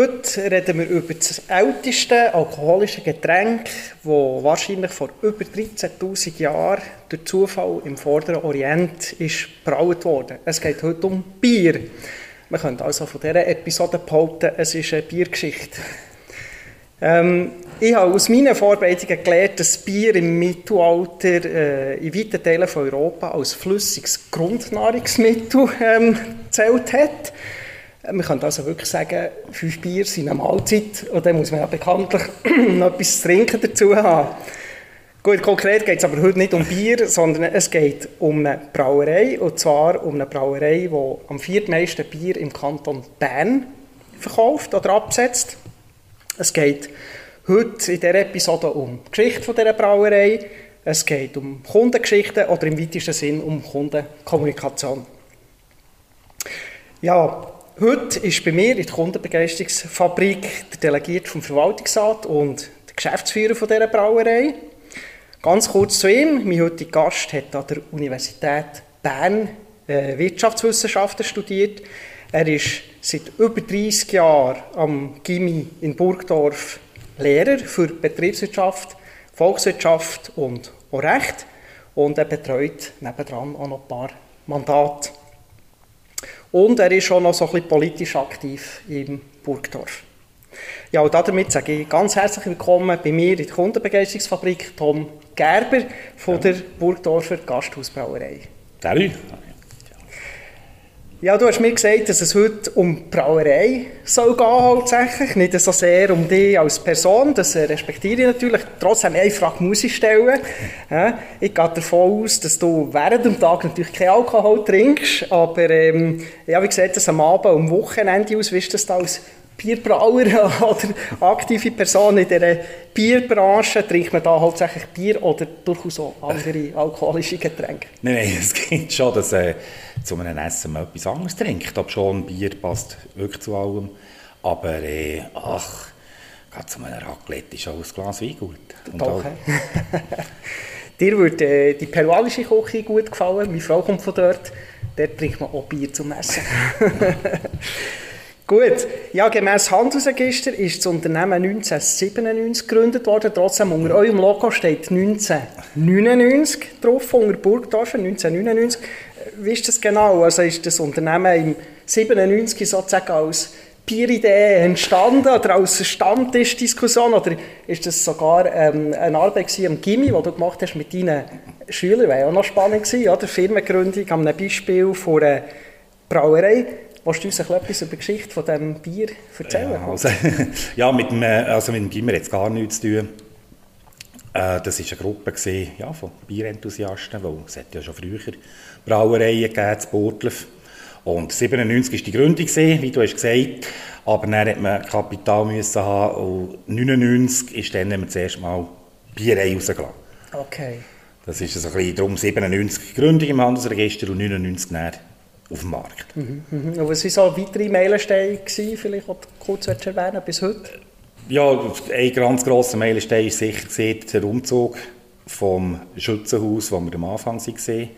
Heute reden wir über das älteste alkoholische Getränk, das wahrscheinlich vor über 13.000 Jahren durch Zufall im Vorderen Orient ist braut wurde. Es geht heute um Bier. Man könnte also von dieser Episode behaupten, es ist eine Biergeschichte. Ähm, ich habe aus meinen Vorbereitungen gelernt, dass Bier im Mittelalter äh, in weiten Teilen von Europa als flüssiges Grundnahrungsmittel ähm, gezählt hat. Man kann also wirklich sagen, fünf Bier sind eine Mahlzeit und dann muss man ja bekanntlich noch etwas zu trinken dazu haben. Gut, konkret geht es aber heute nicht um Bier, sondern es geht um eine Brauerei und zwar um eine Brauerei, die am viertmeisten Bier im Kanton Bern verkauft oder absetzt. Es geht heute in dieser Episode um die Geschichte dieser Brauerei, es geht um Kundengeschichten oder im weitesten Sinn um Kundenkommunikation. Ja, Heute ist bei mir in der Kundenbegeisterungsfabrik der Delegierte vom Verwaltungsrat und der Geschäftsführer von dieser Brauerei. Ganz kurz zu ihm. Mein heutiger Gast hat an der Universität Bern äh, Wirtschaftswissenschaften studiert. Er ist seit über 30 Jahren am Gimmi in Burgdorf Lehrer für Betriebswirtschaft, Volkswirtschaft und auch Recht. Und er betreut nebendran auch noch ein paar Mandate. Und er ist auch noch so ein bisschen politisch aktiv im Burgdorf. Ja, und damit sage ich ganz herzlich willkommen bei mir in der Kundenbegeisterungsfabrik Tom Gerber von ja. der Burgdorfer Gasthausbrauerei. Salut! Ja, du hast mir gesagt, dass es heute um die Brauerei soll gehen hauptsächlich, nicht so sehr um dich als Person, das respektiere ich natürlich. Trotzdem eine Frage muss ich stellen. Ich gehe davon aus, dass du während dem Tag natürlich keinen Alkohol trinkst, aber ähm, ja, wie sieht das am Abend, am Wochenende aus? Wie ist das da als Bierbrauer oder aktive Person in dieser Bierbranche, trinkt man da hauptsächlich Bier oder durchaus auch andere alkoholische Getränke? Nein, nein, es geht schon, dass äh, zu einem Essen man etwas anderes trinkt. Aber schon, Bier passt wirklich zu allem. Aber äh, ach, gerade zu einem Raclette ist auch ein Glas Wein gut. Und Doch, Dir würde äh, die peruanische Küche gut gefallen. Meine Frau kommt von dort. Dort trinkt man auch Bier zum Essen. Gut, ja, gemäß Handelsregister ist das Unternehmen 1997 gegründet worden. Trotzdem unter eurem Logo steht 1999 drauf, unter Burgdorf 1999. Wie ist das genau? Also ist das Unternehmen im 97 sozusagen als Bieridee entstanden oder als Stammtischdiskussion oder ist das sogar ähm, eine Arbeit am Gimmi, die du gemacht hast mit deinen Schülern? Wäre auch noch spannend gewesen, oder? Firmengründung am Beispiel von einer Brauerei. Willst du uns etwas über die Geschichte von diesem Bier erzählen? Ja, also, ja mit, dem, also mit dem Gimmer hat es gar nichts zu tun. Äh, das war eine Gruppe gewesen, ja, von Bierenthusiasten, weil es hat ja schon früher Brauereien gegeben, in Burtlev. Und 1997 war die Gründung, wie du hast gesagt aber dann musste man Kapital müssen haben und 1999 ist dann haben wir zuerst mal Bierei rausgelassen. Okay. Das ist also ein bisschen darum 97 Gründung im Handelsregister und 99 dann auf dem Markt. Mhm, mhm. Und was waren so weitere Meilensteine, vielleicht auch kurz erwähnen, bis heute? Ja, ein ganz grosser Meilenstein ist sicher der Umzug vom Schützenhaus, das wir am Anfang waren,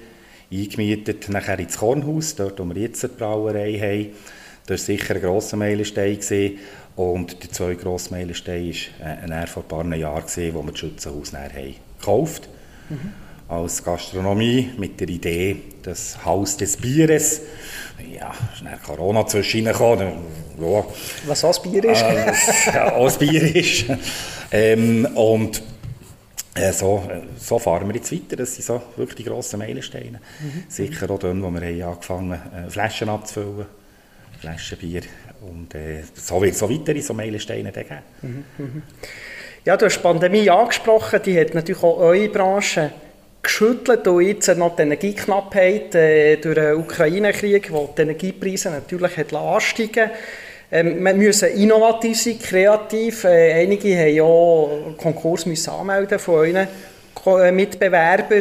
eingemietet, nachher ins Kornhaus, dort wo wir jetzt eine Brauerei haben. Das war sicher ein grosser Meilenstein. Gewesen. Und der zweite grosse Meilenstein war äh, vor ein paar Jahren, wo wir das Schützenhaus haben gekauft haben. Mhm als Gastronomie mit der Idee, das Haus des Bieres. Ja, ist dann Corona zwischengekommen. Ja. Was auch Bier ist. Äh, ja, auch Bier ist. Ähm, und äh, so, so fahren wir jetzt weiter. Das sind so wirklich die grossen Meilensteine. Mhm. Sicher auch dort, wo wir haben angefangen haben, äh, Flaschen abzufüllen. Flaschen Bier. Und äh, so wird es so weitere so Meilensteine geben. Mhm. Mhm. Ja, du hast die Pandemie angesprochen. Die hat natürlich auch eure Branche geschüttelt und jetzt noch die Energieknappheit äh, durch den Ukraine-Krieg, wo die Energiepreise natürlich hat ansteigen ähm, wir müssen innovativ sein, kreativ. Äh, einige haben ja Konkurs müssen anmelden von euren äh, Mitbewerber.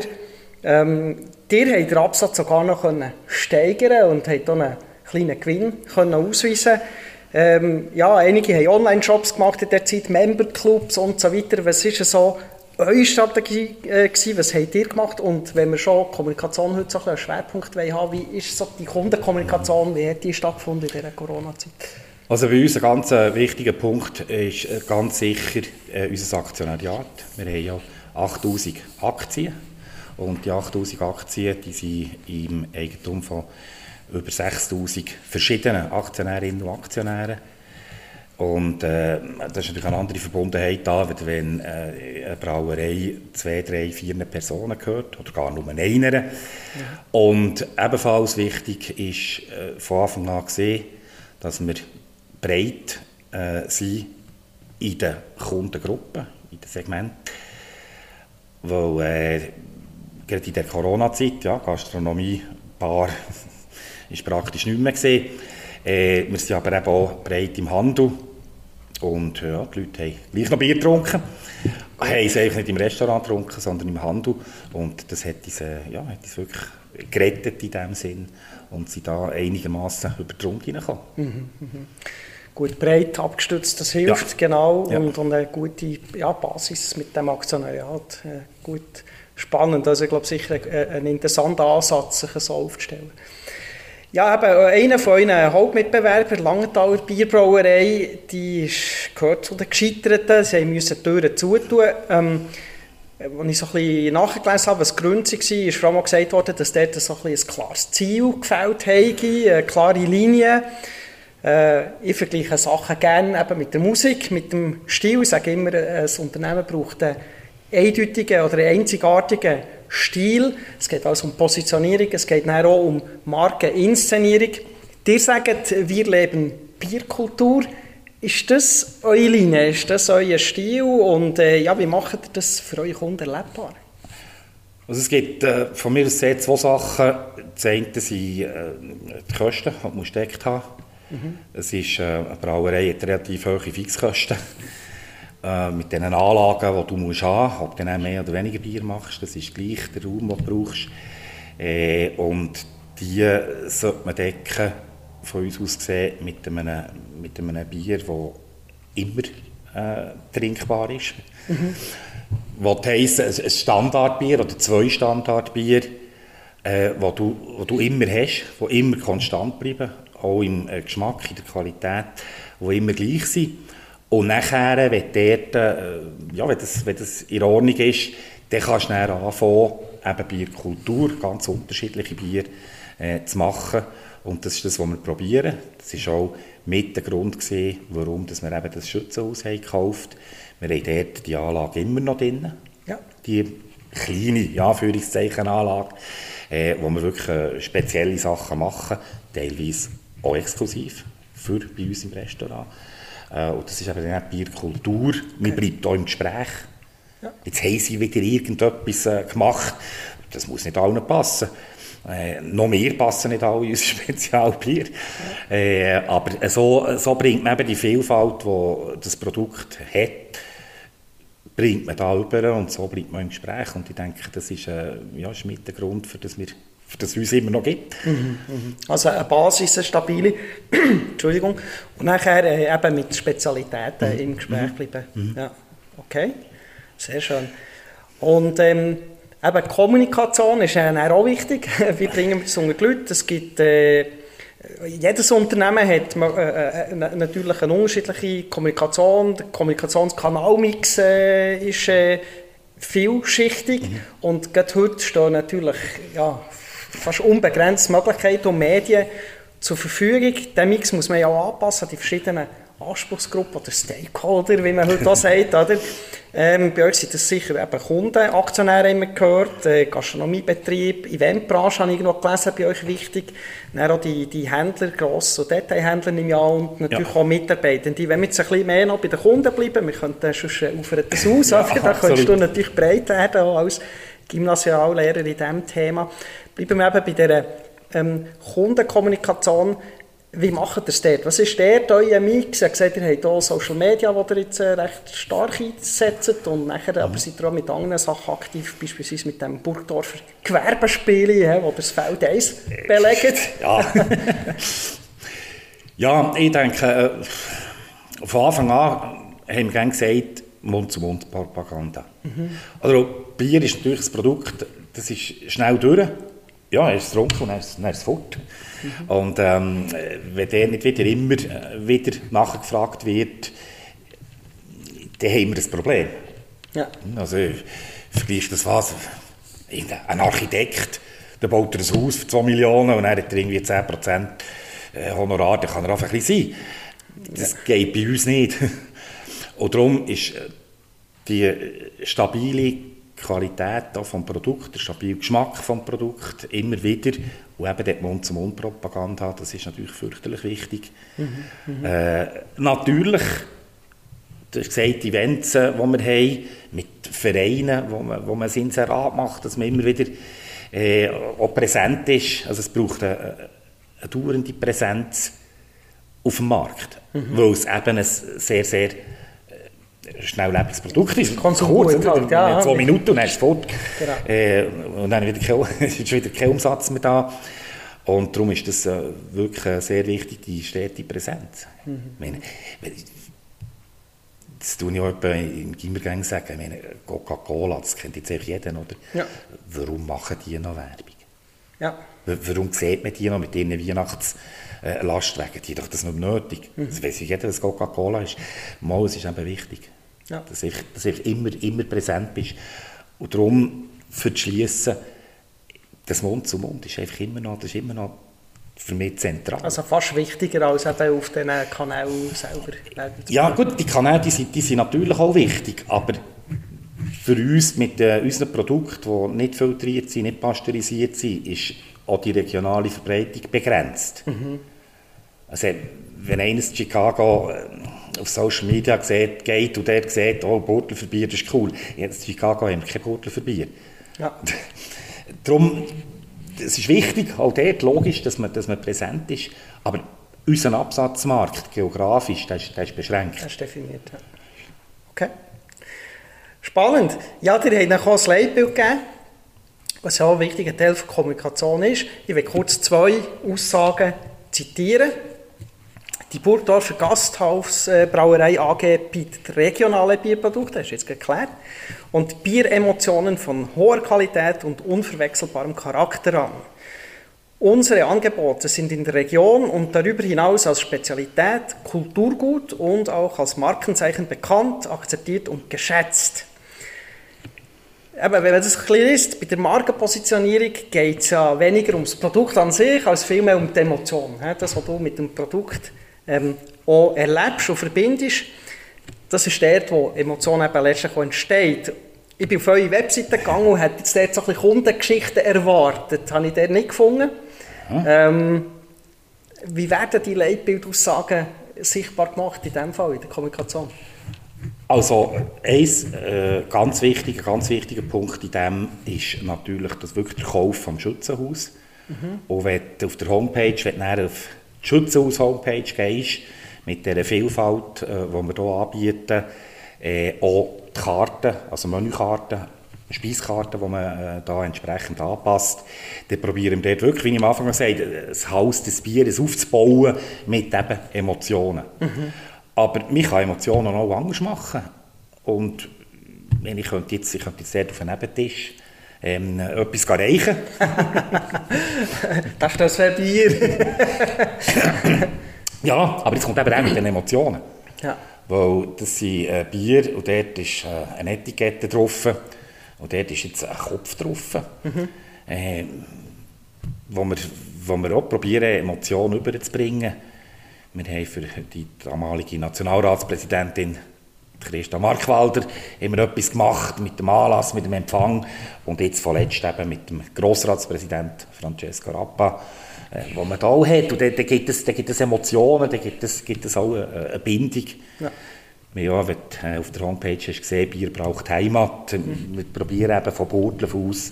Ähm, ihr habt den Absatz sogar noch können steigern und habt auch einen kleinen Gewinn können ausweisen ähm, ja, einige haben Online-Shops gemacht in der Zeit, Member-Clubs und so weiter. Was ist so eure Strategie äh, gewesen? Was habt ihr gemacht? Und wenn wir schon Kommunikation heute so ein einen Schwerpunkt haben, wie ist so die Kundenkommunikation, wie hat die stattgefunden in dieser Corona-Zeit? Also für uns ein ganz äh, wichtiger Punkt ist äh, ganz sicher äh, unser Aktionariat. Wir haben ja 8000 Aktien und die 8000 Aktien die sind im Eigentum von über 6000 verschiedenen Aktionärinnen und Aktionären. Und äh, das ist natürlich eine andere Verbundenheit da, wenn äh, eine Brauerei zwei, drei, vier Personen gehört oder gar nur einer. Ja. Und ebenfalls wichtig ist äh, von Anfang an gesehen, dass wir breit äh, sind in der Kundengruppe, in den Segmenten. Weil äh, gerade in der Corona-Zeit, ja, Gastronomie, Bar, ist praktisch nicht mehr gesehen. Äh, wir sind aber eben auch breit im Handel. Und ja, die Leute haben gleich noch Bier getrunken. Haben es eigentlich nicht im Restaurant getrunken, sondern im Handel. Und das hat uns, äh, ja, hat uns wirklich gerettet in diesem Sinn. Und sind da einigermaßen über die Runde hineingekommen. Mhm, mh. Gut breit abgestützt, das hilft, ja. genau. Ja. Und, und, eine gute ja, Basis mit dem Aktionariat. Äh, gut, spannend. Also ich glaube sicher ein, ein interessanter Ansatz, sich so aufzustellen. Ja, eben, einer von euren Hauptmitbewerbern, Langenthaler Bierbrauerei, die gehört zu den Gescheiterten. Sie mussten die Türen zutun. Ähm, als ich so ein bisschen nachgelesen habe, was die Gründe war, ist vor allem gesagt worden, dass dort so ein, ein klares Ziel gefällt habe, eine klare Linie. Äh, ich vergleiche Sachen gerne eben mit der Musik, mit dem Stil. Ich sage immer, ein Unternehmen braucht einen eindeutigen oder einen einzigartigen Stil, es geht also um Positionierung, es geht auch um Markeninszenierung. Ihr sagt, wir leben Bierkultur. Ist das eure Linie? Ist das euer Stil? Und äh, ja, wie macht ihr das für eure Kunden erlebbar? Also es gibt äh, von mir aus zwei Sachen. Das eine sind äh, die Kosten, die man steckt haben. Mhm. Es ist, äh, eine Brauerei hat relativ hohe Fixkosten äh, mit den Anlagen, die du musst haben musst, ob du dann mehr oder weniger Bier machst, das ist gleich der Raum, den du brauchst. Äh, und die sollte man decken, von uns aus gesehen, mit einem, mit einem Bier, das immer äh, trinkbar ist. Mhm. Was heisst, ein Standardbier oder zwei Standardbier, äh, wo du, wo du immer hast, die immer konstant bleiben, auch im äh, Geschmack, in der Qualität, die immer gleich sind. Und nachher, wenn, dort, äh, ja, wenn, das, wenn das in Ordnung ist, dann kannst du dann anfangen, eben Bierkultur, ganz unterschiedliche Bier äh, zu machen. Und das ist das, was wir probieren. Das war auch mit der Grund gewesen, warum dass wir eben das Schützenhaus haben gekauft haben. Wir haben dort die Anlage immer noch drin. Ja. Die kleine, ja, Anführungszeichen Anlage, äh, wo wir wirklich äh, spezielle Sachen machen, teilweise auch exklusiv für bei uns im Restaurant. Äh, und das ist eben dann Bierkultur. Okay. Man bleibt auch im Gespräch. Ja. Jetzt haben sie wieder irgendetwas äh, gemacht. Das muss nicht allen passen. Äh, noch mehr passen nicht alle unser Spezialbier. Ja. Äh, aber so, so bringt man eben die Vielfalt, die das Produkt hat, bringt man da rüber und so bleibt man im Gespräch. Und ich denke, das ist, äh, ja, ist mit der Grund, für das wir das es uns immer noch gibt. Mhm, mhm. Also eine Basis, eine stabile. Entschuldigung. Und nachher äh, eben mit Spezialitäten mhm. im Gespräch mhm. bleiben. Mhm. Ja. Okay, sehr schön. Und ähm, eben Kommunikation ist äh, auch wichtig. Wie bringen wir das unter die Leute? Es gibt... Äh, jedes Unternehmen hat äh, äh natürlich eine unterschiedliche Kommunikation. Der Kommunikationskanalmix äh, ist äh, vielschichtig. Mhm. Und gerade heute stehen natürlich ja, fast unbegrenzte Möglichkeiten und Medien zur Verfügung. Den Mix muss man ja auch anpassen an die verschiedenen Anspruchsgruppen oder Stakeholder, wie man heute auch sagt. Oder? Ähm, bei euch sind das sicher eben Kunden, Aktionäre immer gehört, äh, Gastronomiebetrieb, Eventbranche habe ich noch gelesen, bei euch wichtig. Dann auch die, die Händler, Gross- und Detailhändler im Jahr und natürlich ja. auch Mitarbeitende. Wenn wir jetzt ein bisschen mehr noch bei den Kunden bleiben, wir könnten sonst äh, auf das Haus, ja, da könntest du natürlich breit werden, als Gymnasiallehrer in diesem Thema. Bleiben wir eben bei dieser ähm, Kundenkommunikation. Wie macht ihr es dort? Was ist dort euer Mix? Ihr habt gesagt, ihr habt hier Social Media, die ihr jetzt äh, recht stark einsetzt. Und nachher mhm. aber seid ihr auch mit anderen Sachen aktiv, beispielsweise mit dem Burgdorfer Gewerbespiel, wo das Feld 1 belegt. Ja, ja ich denke, äh, von Anfang an haben wir gesagt, Mund-zu-Mund-Propaganda. Mhm. Also Bier ist natürlich ein Produkt, das ist schnell durch. Ja, er ist getrunken und er ist, er ist fort. Mhm. Und ähm, wenn der nicht wieder immer äh, wieder nachgefragt wird, dann haben wir ein Problem. Ja. Also, vergleich das was, ein Architekt, der baut ein Haus für 2 Millionen und er hat irgendwie 10% äh, Honorar, dann kann er einfach ein bisschen sein. Das geht bei uns nicht. Und darum ist äh, die stabile Qualität des Produkts, der stabile Geschmack des Produkts immer wieder und eben die Mund-zu-Mund-Propaganda, das ist natürlich fürchterlich wichtig. Mhm, mhm. äh, natürlich, du hast gesagt, Events, die wir haben, mit Vereinen, wo man, wo man das Inserat macht, dass man immer wieder äh, auch präsent ist. Also es braucht eine, eine dauernde Präsenz auf dem Markt, mhm. weil es eben ein sehr, sehr schnelllebiges Produkt ist. Kurz, halt, ja, zwei Minuten und dann ist es fort. Genau. Äh, und dann wieder kein, ist wieder kein Umsatz mehr da. Und darum ist das äh, wirklich sehr wichtig, die stete Präsenz. Mhm. meine, das tue ich auch im Gimmergang sagen, meine, Coca-Cola, das kennt jetzt echt jeder, oder? Ja. Warum machen die noch Werbung? Ja. Warum sieht man die noch mit ihren Weihnachtslastwagen? Äh, die haben doch das noch nötig. Mhm. Das weiß jeder, dass Coca-Cola ist. Mal, es ist eben wichtig. Ja. Dass, ich, dass ich immer, immer präsent bist. Und darum, für das Schliessen, das Mund zu Mund ist einfach immer noch, das ist immer noch für mich zentral. Also fast wichtiger als eben auf den Kanälen selber. Ja gut, die Kanäle die sind, die sind natürlich auch wichtig, aber für uns mit äh, unseren Produkten, die nicht filtriert sind, nicht pasteurisiert sind, ist auch die regionale Verbreitung begrenzt. Mhm. Also wenn eines Chicago äh, auf Social Media sieht, geht und der sieht, oh, Bordel das ist cool. Jetzt in Chicago haben wir kein Bordel Ja. Darum, es ist wichtig, auch dort logisch, dass man, dass man präsent ist, aber unser Absatzmarkt geografisch, der ist, der ist beschränkt. Das ist definiert, ja. Okay. Spannend. Ja, dir haben auch ein Leitbild gegeben, was auch ein wichtiger Teil der Kommunikation ist. Ich will kurz zwei Aussagen zitieren. Die Burgdorfer Gasthausbrauerei AG bietet regionale Bierprodukte, das ist jetzt geklärt, und Bieremotionen von hoher Qualität und unverwechselbarem Charakter an. Unsere Angebote sind in der Region und darüber hinaus als Spezialität, Kulturgut und auch als Markenzeichen bekannt, akzeptiert und geschätzt. Eben, wenn man das ein ist, bei der Markenpositionierung geht es ja weniger ums Produkt an sich, als vielmehr um die Emotion. Das, was du mit dem Produkt ähm, auch erlebst und verbindest, das ist dort, wo Emotion eben letztlich entsteht. Ich bin auf eure Webseite gegangen und hätte jetzt dort so ein bisschen Kundengeschichten erwartet. Das habe ich dort nicht gefunden. Hm. Ähm, wie werden die Leitbildaussagen sichtbar gemacht in diesem Fall, in der Kommunikation? Also, ein äh, ganz, wichtiger, ganz wichtiger Punkt in dem ist natürlich das wirklich der Kauf vom Schützenhaus. Mhm. Und wenn auf der Homepage, wenn du auf Schützenhaus-Homepage gehst, mit der Vielfalt, äh, die wir hier anbieten, äh, auch die Karten, also Menükarten, Speiskarten, die man äh, da entsprechend anpasst. Dann probieren wir dort wirklich, wie ich am Anfang gesagt habe, das Haus des Bieres aufzubauen mit eben Emotionen. Mhm. Aber mich kann Emotionen auch anders machen. Und wenn ich könnte jetzt, ich könnte jetzt dort auf den Nebentisch ähm, etwas reichen. das ist das für Bier. ja, aber jetzt kommt eben auch mit den Emotionen. Ja. Weil das sind äh, Bier und dort ist äh, eine Etikette drauf und dort ist jetzt ein Kopf drauf. Mhm. Äh, wo, wir, wo wir auch probieren, Emotionen überzubringen. Wir haben für die damalige Nationalratspräsidentin Christa Markwalder haben wir etwas gemacht mit dem Anlass, mit dem Empfang und jetzt vorletzt eben mit dem Grossratspräsident Francesco Rappa, äh, wo man da auch hat. Und da, da, gibt, es, da gibt es Emotionen, da gibt es, gibt es auch eine, eine Bindung. Ja. Ja, wenn du auf der Homepage hast gesehen, Bier braucht Heimat. Mhm. Wir probieren eben von Burtlev aus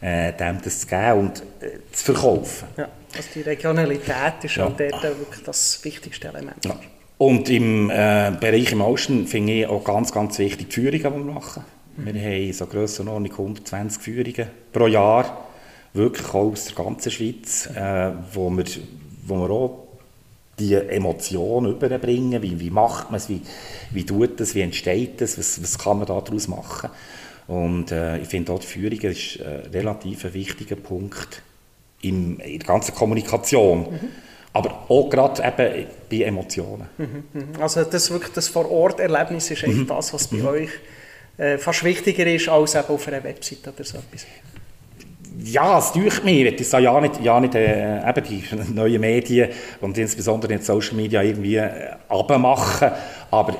äh, dem das zu geben und äh, zu verkaufen. Ja, also die Regionalität ist ja. dort wirklich das wichtigste Element. Ja. Und im äh, Bereich im Osten finde ich auch ganz, ganz wichtig die Führungen, die wir machen. Wir haben so Grössenordnung 120 Führungen pro Jahr, wirklich auch aus der ganzen Schweiz, äh, wo, wir, wo wir auch die Emotionen überbringen, wie, wie macht man es, wie, wie tut es, wie entsteht es, was, was kann man daraus machen. Und äh, ich finde auch die Führung ist ein relativ wichtiger Punkt in, in der ganzen Kommunikation. Mhm. Aber auch gerade eben bei Emotionen. Mhm, mhm. Also das wirklich das Vor-Ort-Erlebnis ist echt mhm. das, was bei euch äh, fast wichtiger ist als eben auf einer Website oder so etwas. Ja, es tut mir. Ich will ja nicht, ja nicht äh, eben die neuen Medien und insbesondere in Social Media irgendwie äh, abmachen. Aber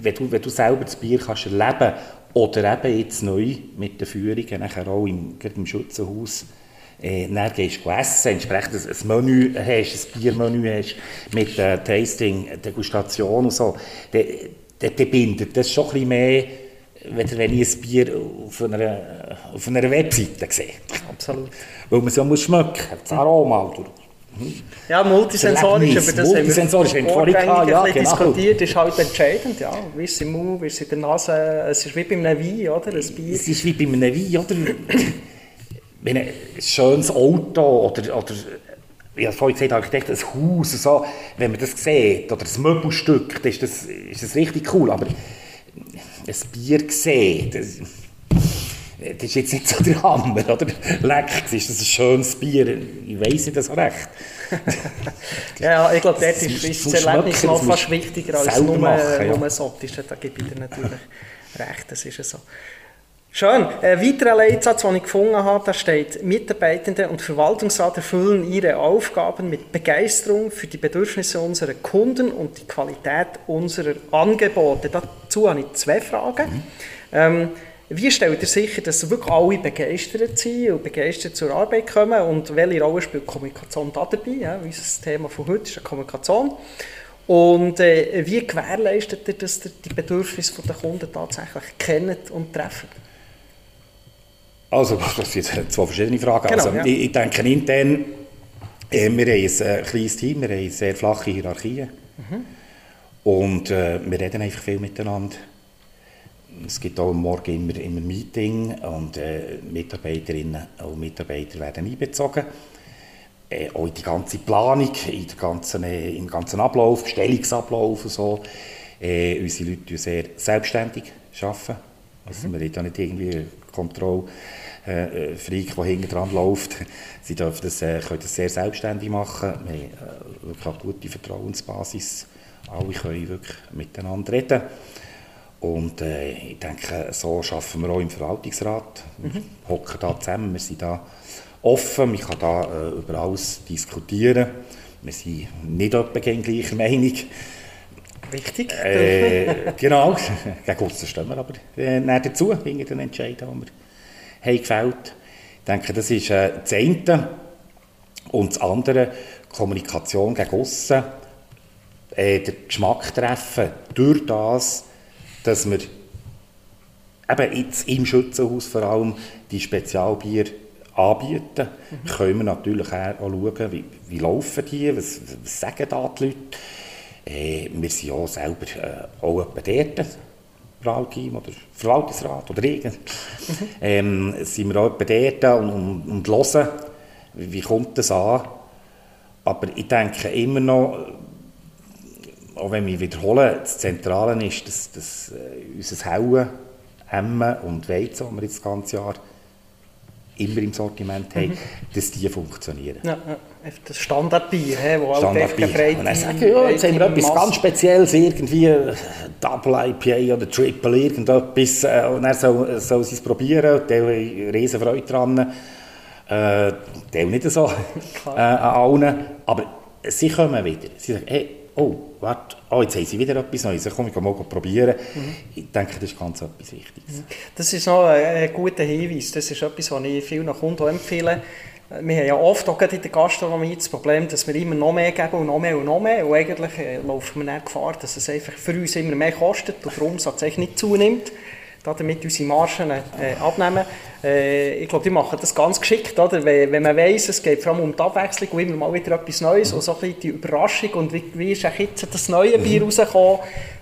wenn du, wenn du selber das Bier kannst erleben oder eben jetzt neu mit den Führungen, nachher auch im, im Schützenhaus, äh, dann gehst du essen, entsprechend ein Menü hast, ein Biermenü hast, mit äh, Tasting, Degustation und so, dann, dann bindet das schon ein bisschen mehr, wenn ich ein Bier auf einer, auf einer Webseite sehe. Absolut. Weil man es ja muss schmecken, das Aroma oder ja, multisensorisch, über das multisensorisch, haben wir vorhin ja, genau. diskutiert, ist halt entscheidend, ja, wie es im Mund, wie es in der Nase, es ist wie bei einem Wein, oder, ein Bier. Es ist wie bei einem Wein, oder, wenn ein schönes Auto oder, oder ich habe vorhin gesagt, Architekt, ein Haus, so, wenn man das sieht, oder ein Möbelstück, dann ist das, ist das richtig cool, aber ein Bier sehen, das, das ist jetzt nicht so der Hammer, oder? Leck, ist das ein schönes Bier? Ich weiß nicht so recht. ja, ich glaube, dort ist, ist das Erlebnis noch fast wichtiger als nur, machen, ja. nur Optische. Da gebe ich dir natürlich recht, das ist so. Schön. Ein weiterer Leitsatz, den ich gefunden habe, da steht, Mitarbeitende und Verwaltungsrat erfüllen ihre Aufgaben mit Begeisterung für die Bedürfnisse unserer Kunden und die Qualität unserer Angebote. Dazu habe ich zwei Fragen. Mhm. Ähm, wie stellt ihr sicher, dass wirklich alle begeistert sind und begeistert zur Arbeit kommen und welche Rolle spielt Kommunikation da dabei? Ja, das Thema von heute ist Kommunikation. Und äh, wie gewährleistet ihr, dass ihr die Bedürfnisse der Kunden tatsächlich kennt und trefft? Also, das sind zwei verschiedene Fragen. Genau, also, ja. ich, ich, denke intern, äh, wir haben ein äh, kleines Team, wir haben sehr flache Hierarchien. Mhm. Und äh, wir reden einfach viel miteinander. Es gibt auch am Morgen immer, immer ein Meeting und äh, Mitarbeiterinnen und Mitarbeiter werden einbezogen. Äh, auch in die ganze Planung, in den ganzen, äh, im ganzen Ablauf, Stellungsablauf und so. Äh, unsere Leute arbeiten sehr selbstständig. Arbeiten. Also mhm. wir da nicht irgendwie Kontrolle äh, Freak, der hinten dran läuft. Sie dürfen das, äh, können das sehr selbstständig machen. Wir haben äh, wirklich eine gute Vertrauensbasis. Alle können wirklich miteinander reden. Und äh, ich denke, so arbeiten wir auch im Verwaltungsrat. Wir mhm. hocken da zusammen, wir sind da offen, man kann da äh, über alles diskutieren. Wir sind nicht etwa gleicher Meinung. Wichtig. Äh, genau, gegen uns stehen wir aber äh, dazu, hinter den Entscheidungen, die wir haben gefällt. Ich denke, das ist äh, das eine. Und das andere, Kommunikation gegen aussen, äh, den Geschmack treffen, durch das, dass wir eben jetzt im Schützenhaus vor allem die Spezialbier anbieten, mhm. können wir natürlich auch schauen, wie, wie laufen die, was, was sagen da die Leute. Äh, wir sind ja selber äh, auch dort, Wahlteam oder Verwaltungsrat oder irgend, mhm. ähm, sind wir auch dort und, und, und hören, wie kommt das an. Aber ich denke immer noch, auch wenn wir wiederholen, das Zentrale ist, dass, dass äh, unser Hellen, Emmen und Weizen, das wir jetzt das ganze Jahr immer im Sortiment haben, mhm. dass die funktionieren. Ja, ja. Das Standardbier, he, wo Standardbier. Halt und dann sagen, ja, jetzt haben wir etwas ganz Spezielles, irgendwie äh, Double IPA oder Triple, irgendetwas, äh, und er soll, soll sie es probieren, der hat riesen Freude dran, äh, der nicht so äh, an allen, aber sie kommen wieder, sie sagen, hey, oh, warte, oh, jetzt haben sie wieder etwas Neues, komm, ich mal probieren. Mhm. Ich denke, das ist ganz etwas Wichtiges. Mhm. Das ist noch ein guter Hinweis, das ist etwas, was ich vielen Kunden empfehle. Wir haben ja oft auch in der Gastronomie das Problem, dass wir immer noch mehr geben und noch mehr und noch mehr. Und eigentlich äh, laufen wir dann Gefahr, dass es einfach für uns immer mehr kostet und der Umsatz nicht zunimmt. damit unsere Margen äh, abnehmen. Äh, ich glaube, die machen das ganz geschickt, oder? Wenn, wenn man weiss, es geht vor allem um die Abwechslung und immer mal wieder etwas Neues mhm. und so ein bisschen die Überraschung und wie, wie ist jetzt das neue Bier mhm. rausgekommen,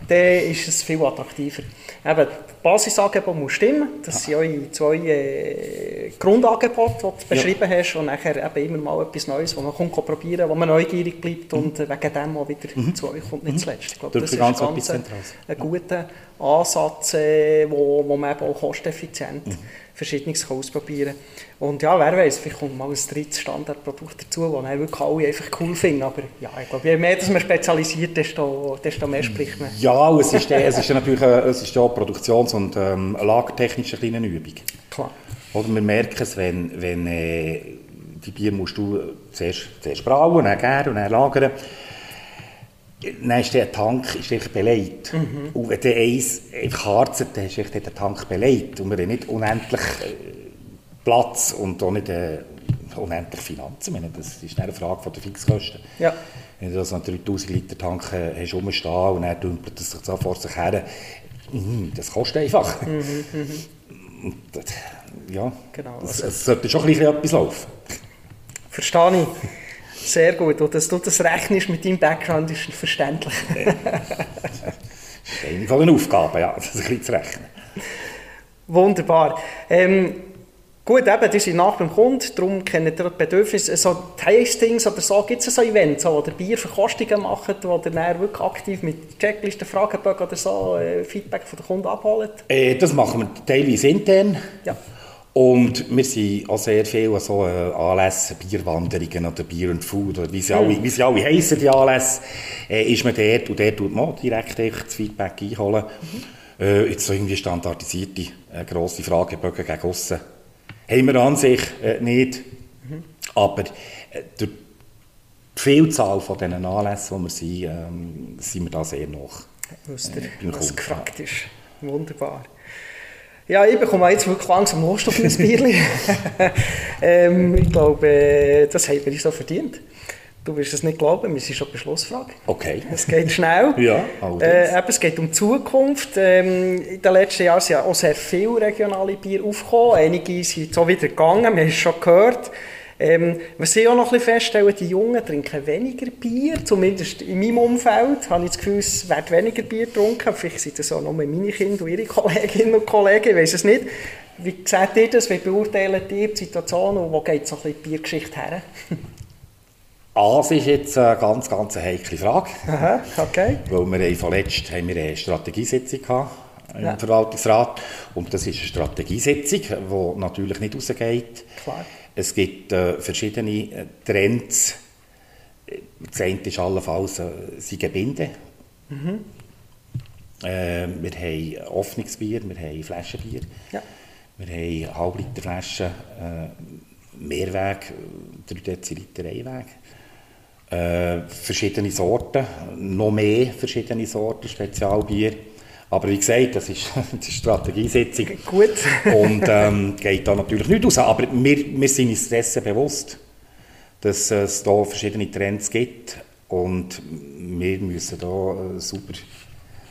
dann ist es viel attraktiver. Eben, Basisangebot muss stimmen, das sind eure zwei äh, Grundangebote, die du beschrieben ja. hast und nachher eben immer mal etwas Neues, wo man probieren, wo man neugierig bleibt mhm. und wegen dem auch wieder mhm. zu euch kommt, nicht mhm. zuletzt. Ich glaube, das ist ganz, ganz ein, ein guter Ansatz, äh, wo, wo man eben auch kosteneffizient mhm. Verschiedenes ausprobieren kann. Und ja, wer weiß, vielleicht kommt mal ein drittes Standardprodukt dazu, das wirklich alle einfach cool finden. Aber ja, ich glaube, je mehr dass man spezialisiert, desto, desto mehr spricht man. Ja, es ist, es ist natürlich eine, es ist eine produktions- und ähm, lagertechnische kleine Übung. Klar. Oder wir merken es, wenn, wenn äh, die Bier musst du zuerst, zuerst brauen, dann gären und dann lagern dann ist der Tank ist belegt. Mhm. Und wenn der eins einfach harzt, dann ist der Tank belegt. Und wir haben nicht unendlich äh, Platz und auch nicht äh, unendlich Finanzen. Meine, das ist eine Frage von der Fixkosten. Ja. Wenn du so einen 3000 Liter Tank äh, hast rumstehen und dann dümpelt es sich so vor sich her, mm, das kostet einfach. Mhm, mhm. Das, ja, genau. es, also, es sollte schon ein bisschen etwas laufen. Verstehe ich. Sehr gut. Und dass du das rechnest mit deinem Background ist verständlich. das ist eine von den Aufgaben, ja, das ein bisschen zu rechnen. Wunderbar. Ähm, gut, eben, die sind nach beim Kunden, darum kennen ihr die Bedürfnisse. So Tastings oder so, gibt es so Events, wo ihr Bierverkostungen macht, wo ihr dann wirklich aktiv mit Checklisten, Fragebögen oder so äh, Feedback von den Kunden abholt? Äh, das machen wir teilweise intern. Ja. Und wir sind auch sehr viel an so äh, Anlässen, Bierwanderungen oder Bier und Food, oder wie sie, alle, wie sie alle heissen, die Anlässe, äh, ist man dort und dort tut man direkt das Feedback einholen. Mhm. Äh, jetzt so irgendwie standardisierte, äh, grosse Fragebögen gegen aussen haben wir an sich äh, nicht. Mhm. Aber äh, durch die Vielzahl von diesen Anlässen, die wir sind, ähm, sind wir da sehr noch. Äh, gefragt ist. Wunderbar. Ja, ich bekomme jetzt wirklich langsam Lust auf ein Bierchen. ähm, ich glaube, äh, das haben wir so verdient. Du wirst es nicht glauben, wir sind schon Beschlussfrage. Okay. Es geht schnell. ja, äh, es geht um die Zukunft. Ähm, in den letzten Jahren sind ja auch sehr viele regionale Bier aufgekommen. Einige sind so wieder gegangen, wir haben es schon gehört. Ähm, was ich auch noch ein feststellen, die Jungen trinken weniger Bier, zumindest in meinem Umfeld habe ich das Gefühl, es wird weniger Bier getrunken. Vielleicht sind das auch noch meine Kinder und ihre Kolleginnen und Kollegen, ich weiß es nicht. Wie seht ihr das, wie beurteilt ihr die Situation und wo geht so ein bisschen die Biergeschichte her? Das ist jetzt eine ganz, ganz heikle Frage. Aha, okay. Weil wir haben vorletzt haben wir eine Strategiesitzung gehabt im ja. Verwaltungsrat. Und das ist eine Strategiesitzung, die natürlich nicht rausgeht. Klar. Es gibt äh, verschiedene äh, Trends. Das eine ist allenfalls äh, sind Gebinde. Mhm. Äh, wir haben Offnungsbier, wir haben Flaschenbier. Ja. Wir haben Halbliterflaschen, äh, Mehrweg, 3 Deziliter Einweg. Äh, verschiedene Sorten, noch mehr verschiedene Sorten Spezialbier. Aber wie gesagt, das ist die Strategiesitzung. Gut. und ähm, geht da natürlich nicht raus. Aber wir, wir sind uns dessen bewusst, dass es da verschiedene Trends gibt. Und wir müssen da äh, super,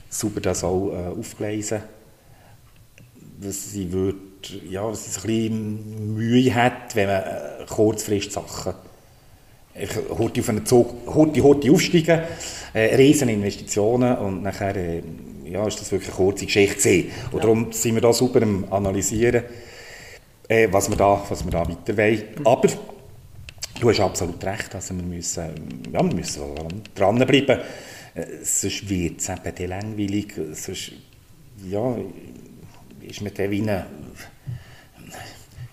super das auch äh, aufgleisen. Dass sie, wird, ja, dass sie ein bisschen Mühe hat, wenn man äh, kurzfristig Sachen ich heute auf einen Zug, heute, heute aufsteigen, äh, riesen Investitionen und nachher äh, ja, ist das wirklich eine kurze Geschichte gewesen. Und ja. darum sind wir da super am analysieren, äh, was, wir da, was wir da weiter wollen. Mhm. Aber du hast absolut recht, also wir müssen, ja, wir müssen dranbleiben, äh, sonst wird es eben langweilig, sonst ja, ist man dann wie ein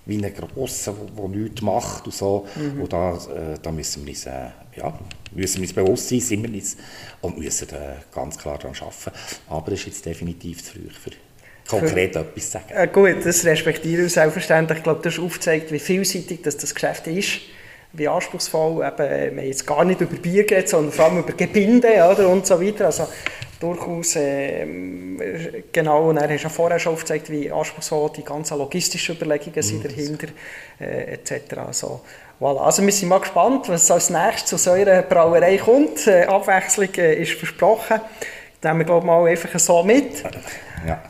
wie ein Grosser, der nichts macht und so. Mhm. Und da, äh, da müssen wir uns, äh, ja, müssen wir uns bewusst sein, sind wir uns, und müssen äh, ganz klar daran arbeiten. Aber es ist jetzt definitiv zu früh für konkret etwas zu sagen. Äh, gut, das respektiere ich selbstverständlich. Ich glaube, du hast aufgezeigt, wie vielseitig das, das Geschäft ist wie anspruchsvoll. Eben, wir jetzt gar nicht über Bier geht, sondern vor allem über Gebinde oder, und so weiter. Also durchaus, äh, genau, und er hat ja vorher schon aufgezeigt, wie anspruchsvoll die ganzen logistischen Überlegungen sind mhm. dahinter, äh, etc. Also, voilà. also wir sind mal gespannt, was als nächstes aus eurer Brauerei kommt. Äh, Abwechslung äh, ist versprochen. Nehmen wir, glaube ich, mal einfach so mit. Ja.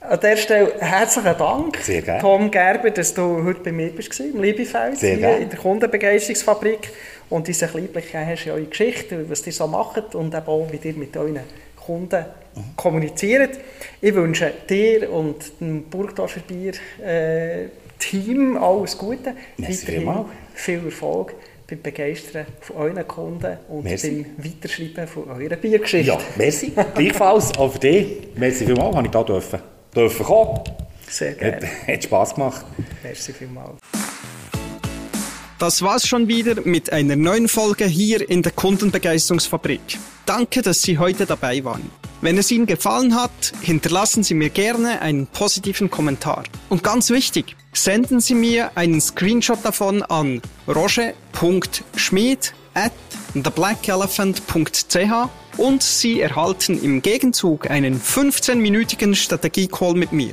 An dieser Stelle herzlichen Dank. Tom Gerber, dass du heute bei mir bist, im Liebefeld, hier gerne. in der Kundenbegeisterungsfabrik und uns ein bisschen Einblick hast in eure Geschichte, was ihr so macht und auch, wie ihr mit euren Kunden kommuniziert. Ich wünsche dir und dem Burgdorfer Bier äh, Team alles Gute, Merci weiterhin vielmals. viel Erfolg beim Begeistern von euren Kunden und Merci. beim Weiterschreiben von eurer Biergeschichte. Ja, merci. Gleichfalls auch für dich. Merci vielmals, dass ich da dürfen, dürfen kommen. Sehr Hat, gerne. hat Spass gemacht. Merci vielmals. Das war's schon wieder mit einer neuen Folge hier in der Kundenbegeisterungsfabrik. Danke, dass Sie heute dabei waren. Wenn es Ihnen gefallen hat, hinterlassen Sie mir gerne einen positiven Kommentar. Und ganz wichtig, senden Sie mir einen Screenshot davon an roger.schmid at theblackelephant.ch und Sie erhalten im Gegenzug einen 15-minütigen Strategie-Call mit mir.